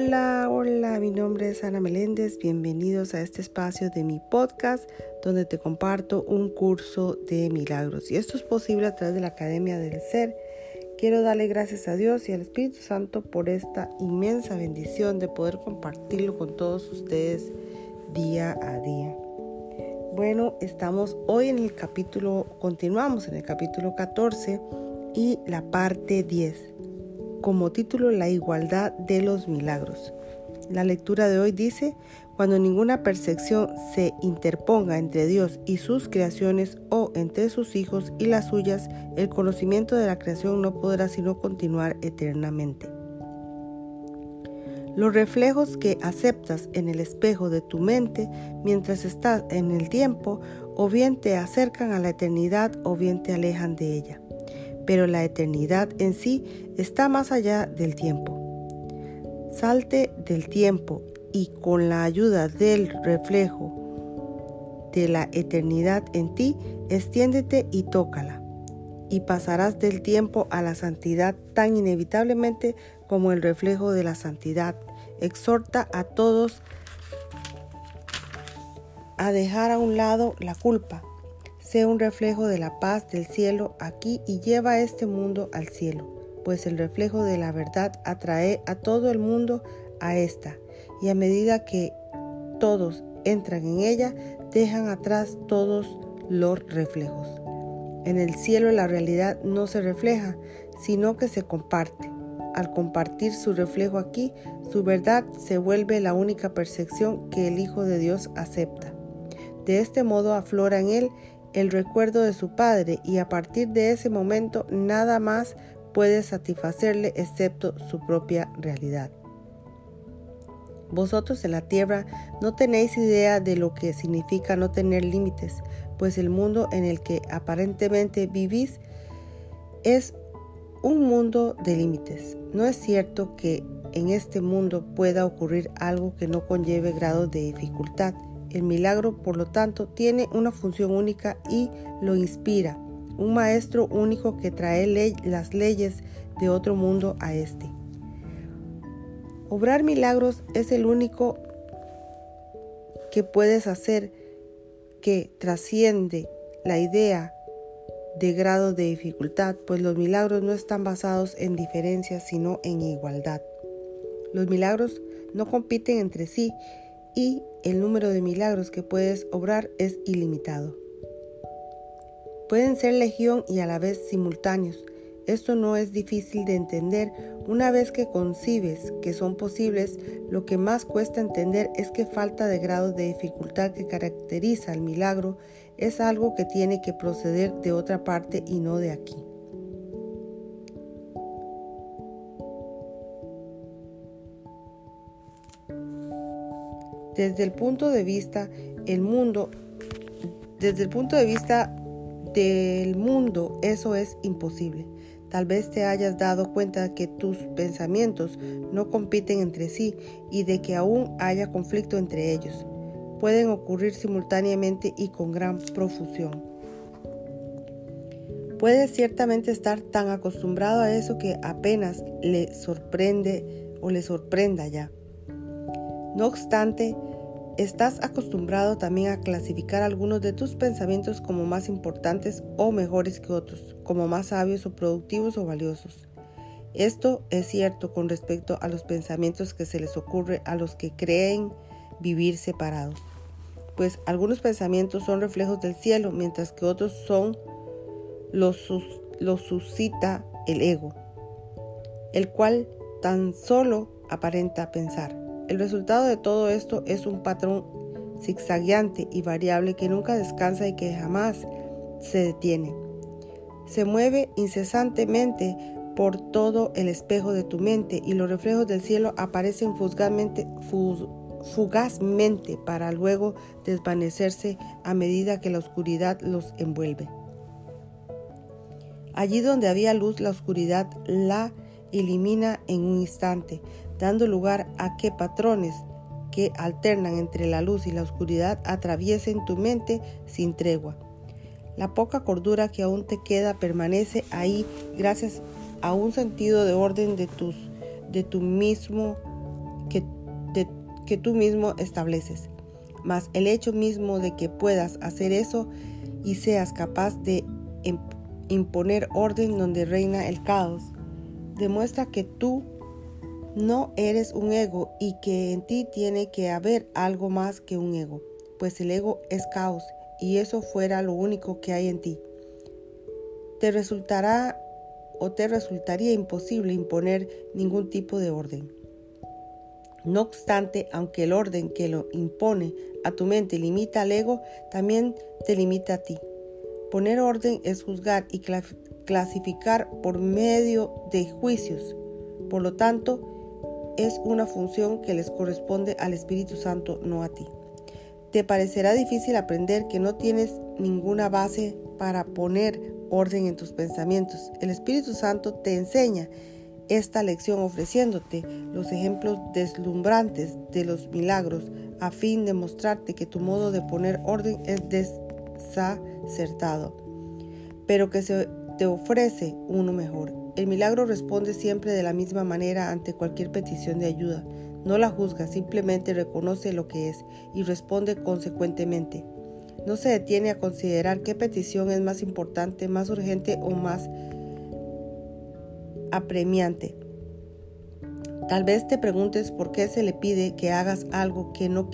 Hola, hola, mi nombre es Ana Meléndez. Bienvenidos a este espacio de mi podcast donde te comparto un curso de milagros. Y esto es posible a través de la Academia del Ser. Quiero darle gracias a Dios y al Espíritu Santo por esta inmensa bendición de poder compartirlo con todos ustedes día a día. Bueno, estamos hoy en el capítulo, continuamos en el capítulo 14 y la parte 10 como título La igualdad de los milagros. La lectura de hoy dice, cuando ninguna percepción se interponga entre Dios y sus creaciones o entre sus hijos y las suyas, el conocimiento de la creación no podrá sino continuar eternamente. Los reflejos que aceptas en el espejo de tu mente mientras estás en el tiempo o bien te acercan a la eternidad o bien te alejan de ella pero la eternidad en sí está más allá del tiempo. Salte del tiempo y con la ayuda del reflejo de la eternidad en ti, extiéndete y tócala. Y pasarás del tiempo a la santidad tan inevitablemente como el reflejo de la santidad. Exhorta a todos a dejar a un lado la culpa, sea un reflejo de la paz del cielo aquí y lleva a este mundo al cielo, pues el reflejo de la verdad atrae a todo el mundo a esta, y a medida que todos entran en ella, dejan atrás todos los reflejos. En el cielo la realidad no se refleja, sino que se comparte. Al compartir su reflejo aquí, su verdad se vuelve la única percepción que el Hijo de Dios acepta. De este modo aflora en él el recuerdo de su padre y a partir de ese momento nada más puede satisfacerle excepto su propia realidad. Vosotros en la tierra no tenéis idea de lo que significa no tener límites, pues el mundo en el que aparentemente vivís es un mundo de límites. No es cierto que en este mundo pueda ocurrir algo que no conlleve grado de dificultad. El milagro, por lo tanto, tiene una función única y lo inspira, un maestro único que trae las leyes de otro mundo a este. Obrar milagros es el único que puedes hacer que trasciende la idea de grado de dificultad, pues los milagros no están basados en diferencias, sino en igualdad. Los milagros no compiten entre sí y el número de milagros que puedes obrar es ilimitado. Pueden ser legión y a la vez simultáneos. Esto no es difícil de entender una vez que concibes que son posibles. Lo que más cuesta entender es que falta de grado de dificultad que caracteriza al milagro es algo que tiene que proceder de otra parte y no de aquí. Desde el punto de vista el mundo desde el punto de vista del mundo eso es imposible. Tal vez te hayas dado cuenta que tus pensamientos no compiten entre sí y de que aún haya conflicto entre ellos. Pueden ocurrir simultáneamente y con gran profusión. Puedes ciertamente estar tan acostumbrado a eso que apenas le sorprende o le sorprenda ya. No obstante, estás acostumbrado también a clasificar algunos de tus pensamientos como más importantes o mejores que otros, como más sabios o productivos o valiosos. Esto es cierto con respecto a los pensamientos que se les ocurre a los que creen vivir separados, pues algunos pensamientos son reflejos del cielo, mientras que otros son los, los suscita el ego, el cual tan solo aparenta pensar. El resultado de todo esto es un patrón zigzagueante y variable que nunca descansa y que jamás se detiene. Se mueve incesantemente por todo el espejo de tu mente y los reflejos del cielo aparecen fugazmente, fugazmente para luego desvanecerse a medida que la oscuridad los envuelve. Allí donde había luz, la oscuridad la elimina en un instante, dando lugar a que patrones que alternan entre la luz y la oscuridad atraviesen tu mente sin tregua. La poca cordura que aún te queda permanece ahí gracias a un sentido de orden de tus de tu mismo que tú mismo estableces. Mas el hecho mismo de que puedas hacer eso y seas capaz de imponer orden donde reina el caos, demuestra que tú no eres un ego y que en ti tiene que haber algo más que un ego, pues el ego es caos y eso fuera lo único que hay en ti. Te resultará o te resultaría imposible imponer ningún tipo de orden. No obstante, aunque el orden que lo impone a tu mente limita al ego, también te limita a ti. Poner orden es juzgar y clasificar por medio de juicios. Por lo tanto, es una función que les corresponde al Espíritu Santo, no a ti. Te parecerá difícil aprender que no tienes ninguna base para poner orden en tus pensamientos. El Espíritu Santo te enseña esta lección ofreciéndote los ejemplos deslumbrantes de los milagros a fin de mostrarte que tu modo de poner orden es desacertado, pero que se te ofrece uno mejor. El milagro responde siempre de la misma manera ante cualquier petición de ayuda. No la juzga, simplemente reconoce lo que es y responde consecuentemente. No se detiene a considerar qué petición es más importante, más urgente o más apremiante. Tal vez te preguntes por qué se le pide que hagas algo que no,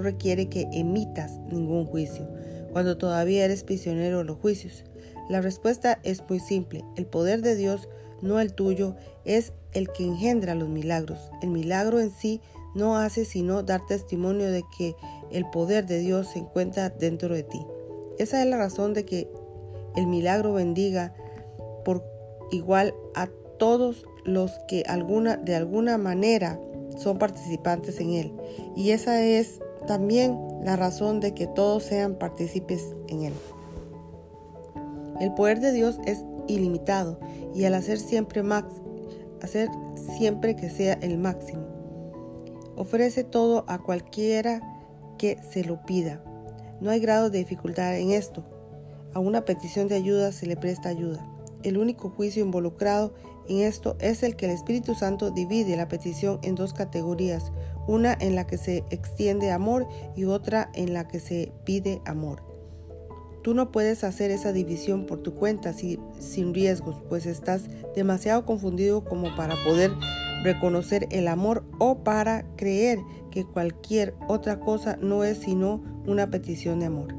requiere que emitas ningún juicio, cuando todavía eres prisionero de los juicios. La respuesta es muy simple. El poder de Dios, no el tuyo, es el que engendra los milagros. El milagro en sí no hace sino dar testimonio de que el poder de Dios se encuentra dentro de ti. Esa es la razón de que el milagro bendiga por igual a todos los que alguna, de alguna manera son participantes en él. Y esa es también la razón de que todos sean partícipes en él. El poder de Dios es ilimitado y al hacer siempre max, hacer siempre que sea el máximo. Ofrece todo a cualquiera que se lo pida. No hay grado de dificultad en esto. A una petición de ayuda se le presta ayuda. El único juicio involucrado en esto es el que el Espíritu Santo divide la petición en dos categorías, una en la que se extiende amor y otra en la que se pide amor. Tú no puedes hacer esa división por tu cuenta sin riesgos, pues estás demasiado confundido como para poder reconocer el amor o para creer que cualquier otra cosa no es sino una petición de amor.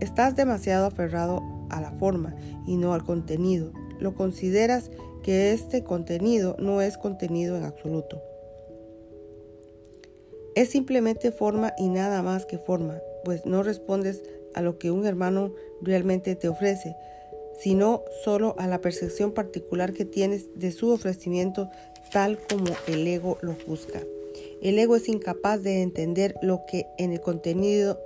Estás demasiado aferrado a la forma y no al contenido. Lo consideras que este contenido no es contenido en absoluto. Es simplemente forma y nada más que forma, pues no respondes a lo que un hermano realmente te ofrece, sino solo a la percepción particular que tienes de su ofrecimiento tal como el ego lo busca. El ego es incapaz de entender lo que en el contenido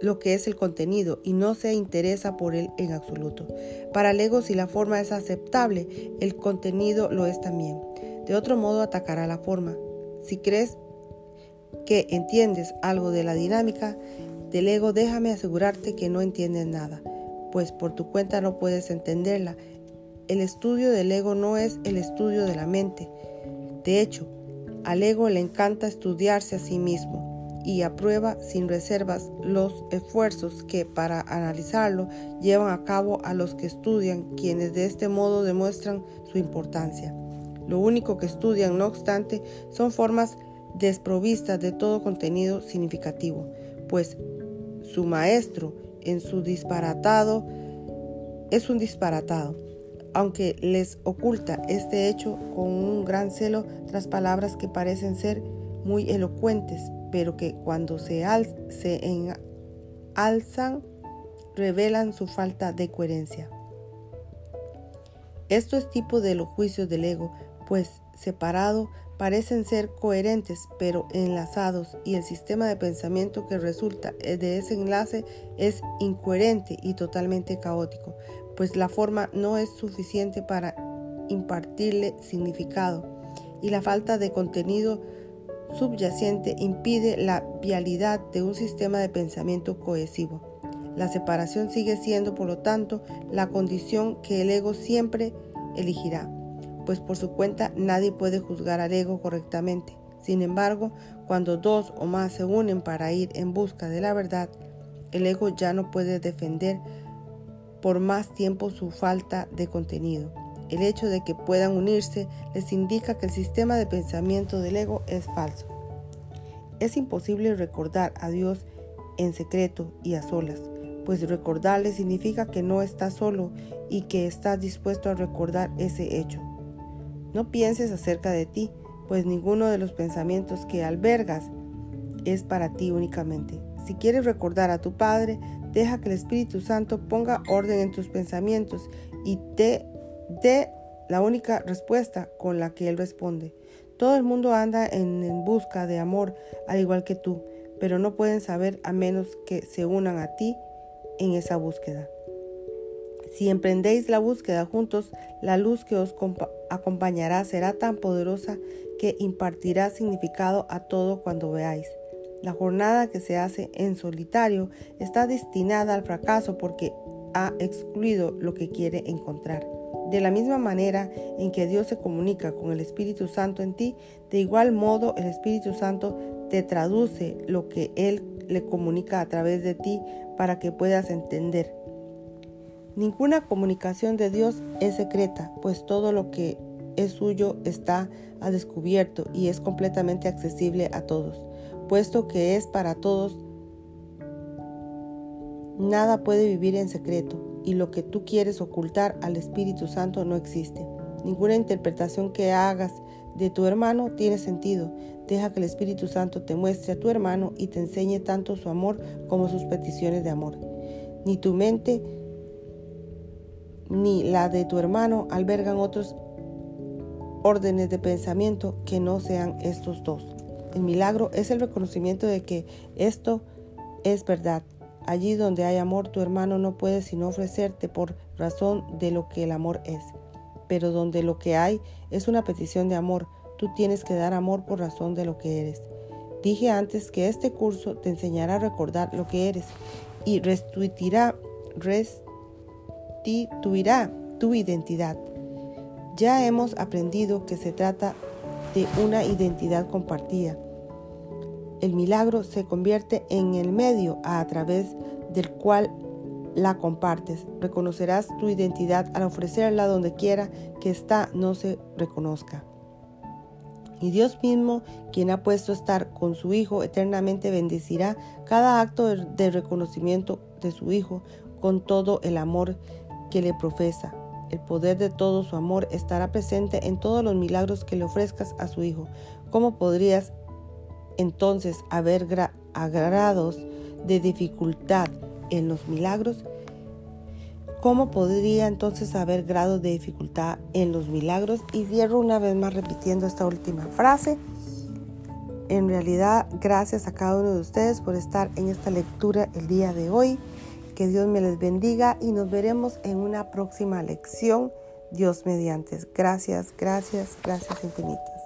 lo que es el contenido y no se interesa por él en absoluto. Para el ego, si la forma es aceptable, el contenido lo es también. De otro modo, atacará la forma. Si crees que entiendes algo de la dinámica del ego, déjame asegurarte que no entiendes nada, pues por tu cuenta no puedes entenderla. El estudio del ego no es el estudio de la mente. De hecho, al ego le encanta estudiarse a sí mismo y aprueba sin reservas los esfuerzos que para analizarlo llevan a cabo a los que estudian, quienes de este modo demuestran su importancia. Lo único que estudian, no obstante, son formas desprovistas de todo contenido significativo, pues su maestro en su disparatado es un disparatado, aunque les oculta este hecho con un gran celo tras palabras que parecen ser muy elocuentes, pero que cuando se, alzan revelan su falta de coherencia. Esto es tipo de los juicios del ego, pues separado parecen ser coherentes pero enlazados y el sistema de pensamiento que resulta de ese enlace es incoherente y totalmente caótico, pues la forma no es suficiente para impartirle significado y la falta de contenido subyacente impide la vialidad de un sistema de pensamiento cohesivo. La separación sigue siendo, por lo tanto, la condición que el ego siempre elegirá, pues por su cuenta nadie puede juzgar al ego correctamente. Sin embargo, cuando dos o más se unen para ir en busca de la verdad, el ego ya no puede defender por más tiempo su falta de contenido. El hecho de que puedan unirse les indica que el sistema de pensamiento del ego es falso. Es imposible recordar a Dios en secreto y a solas, pues recordarle significa que no estás solo y que estás dispuesto a recordar ese hecho. No pienses acerca de ti, pues ninguno de los pensamientos que albergas es para ti únicamente. Si quieres recordar a tu Padre, deja que el Espíritu Santo ponga orden en tus pensamientos y te dé la única respuesta con la que Él responde. Todo el mundo anda en, busca de amor, al igual que tú, pero no pueden saber a menos que se unan a ti en esa búsqueda. Si emprendéis la búsqueda juntos, la luz que os acompañará será tan poderosa que impartirá significado a todo cuando veáis. La jornada que se hace en solitario está destinada al fracaso porque ha excluido lo que quiere encontrar. De la misma manera en que Dios se comunica con el Espíritu Santo en ti, de igual modo el Espíritu Santo te traduce lo que Él le comunica a través de ti para que puedas entender. Ninguna comunicación de Dios es secreta, pues todo lo que es suyo está a descubierto y es completamente accesible a todos, puesto que es para todos. Nada puede vivir en secreto y lo que tú quieres ocultar al Espíritu Santo no existe. Ninguna interpretación que hagas de tu hermano tiene sentido. Deja que el Espíritu Santo te muestre a tu hermano y te enseñe tanto su amor como sus peticiones de amor. Ni tu mente ni la de tu hermano albergan otros órdenes de pensamiento que no sean estos dos. El milagro es el reconocimiento de que esto es verdad Allí donde hay amor, tu hermano no puede sino ofrecerte por razón de lo que el amor es. Pero donde lo que hay es una petición de amor, tú tienes que dar amor por razón de lo que eres. Dije antes que este curso te enseñará a recordar lo que eres y restituirá, restituirá tu identidad. Ya hemos aprendido que se trata de una identidad compartida el milagro se convierte en el medio a través del cual la compartes. Reconocerás tu identidad al ofrecerla donde quiera que ésta no se reconozca. Y Dios mismo, quien ha puesto estar con su Hijo eternamente, bendecirá cada acto de reconocimiento de su Hijo con todo el amor que le profesa. El poder de todo su amor estará presente en todos los milagros que le ofrezcas a su Hijo. ¿Cómo podrías entonces haber grados de dificultad en los milagros? ¿Cómo podría entonces haber grados de dificultad en los milagros? Y cierro una vez más repitiendo esta última frase. En realidad, gracias a cada uno de ustedes por estar en esta lectura el día de hoy. Que Dios me les bendiga y nos veremos en una próxima lección. Dios mediante. Gracias, gracias, gracias infinitas.